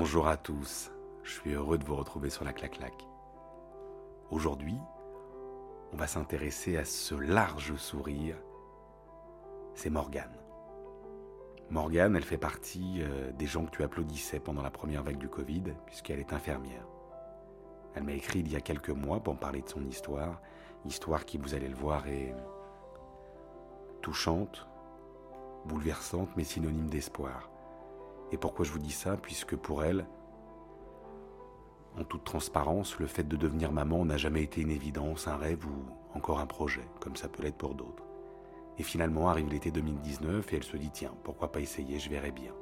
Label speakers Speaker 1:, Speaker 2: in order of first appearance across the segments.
Speaker 1: Bonjour à tous, je suis heureux de vous retrouver sur la clac-clac. Aujourd'hui, on va s'intéresser à ce large sourire. C'est Morgane. Morgane, elle fait partie euh, des gens que tu applaudissais pendant la première vague du Covid, puisqu'elle est infirmière. Elle m'a écrit il y a quelques mois pour me parler de son histoire, histoire qui, vous allez le voir, est touchante, bouleversante, mais synonyme d'espoir. Et pourquoi je vous dis ça Puisque pour elle, en toute transparence, le fait de devenir maman n'a jamais été une évidence, un rêve ou encore un projet, comme ça peut l'être pour d'autres. Et finalement arrive l'été 2019 et elle se dit tiens, pourquoi pas essayer, je verrai bien.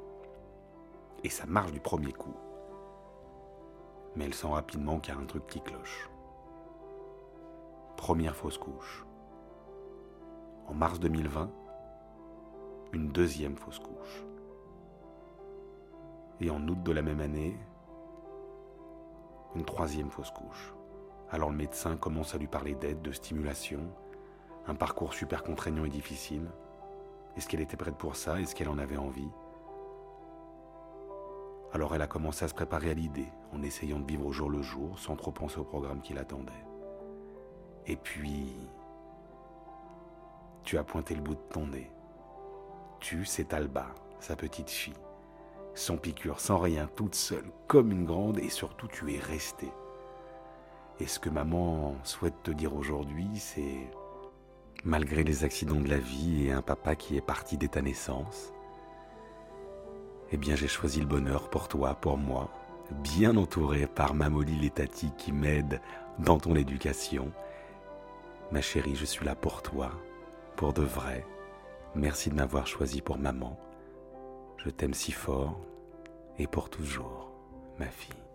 Speaker 1: Et ça marche du premier coup. Mais elle sent rapidement qu'il y a un truc qui cloche. Première fausse couche. En mars 2020, une deuxième fausse couche. Et en août de la même année, une troisième fausse couche. Alors le médecin commence à lui parler d'aide, de stimulation, un parcours super contraignant et difficile. Est-ce qu'elle était prête pour ça? Est-ce qu'elle en avait envie? Alors elle a commencé à se préparer à l'idée, en essayant de vivre au jour le jour, sans trop penser au programme qui l'attendait. Et puis, tu as pointé le bout de ton nez. Tu, c'est Alba, sa petite fille sans piqûre, sans rien, toute seule, comme une grande, et surtout tu es restée. Et ce que maman souhaite te dire aujourd'hui, c'est, malgré les accidents de la vie et un papa qui est parti dès ta naissance, eh bien j'ai choisi le bonheur pour toi, pour moi, bien entouré par Mamoli et Tati qui m'aident dans ton éducation. Ma chérie, je suis là pour toi, pour de vrai. Merci de m'avoir choisi pour maman. Je t'aime si fort et pour toujours, ma fille.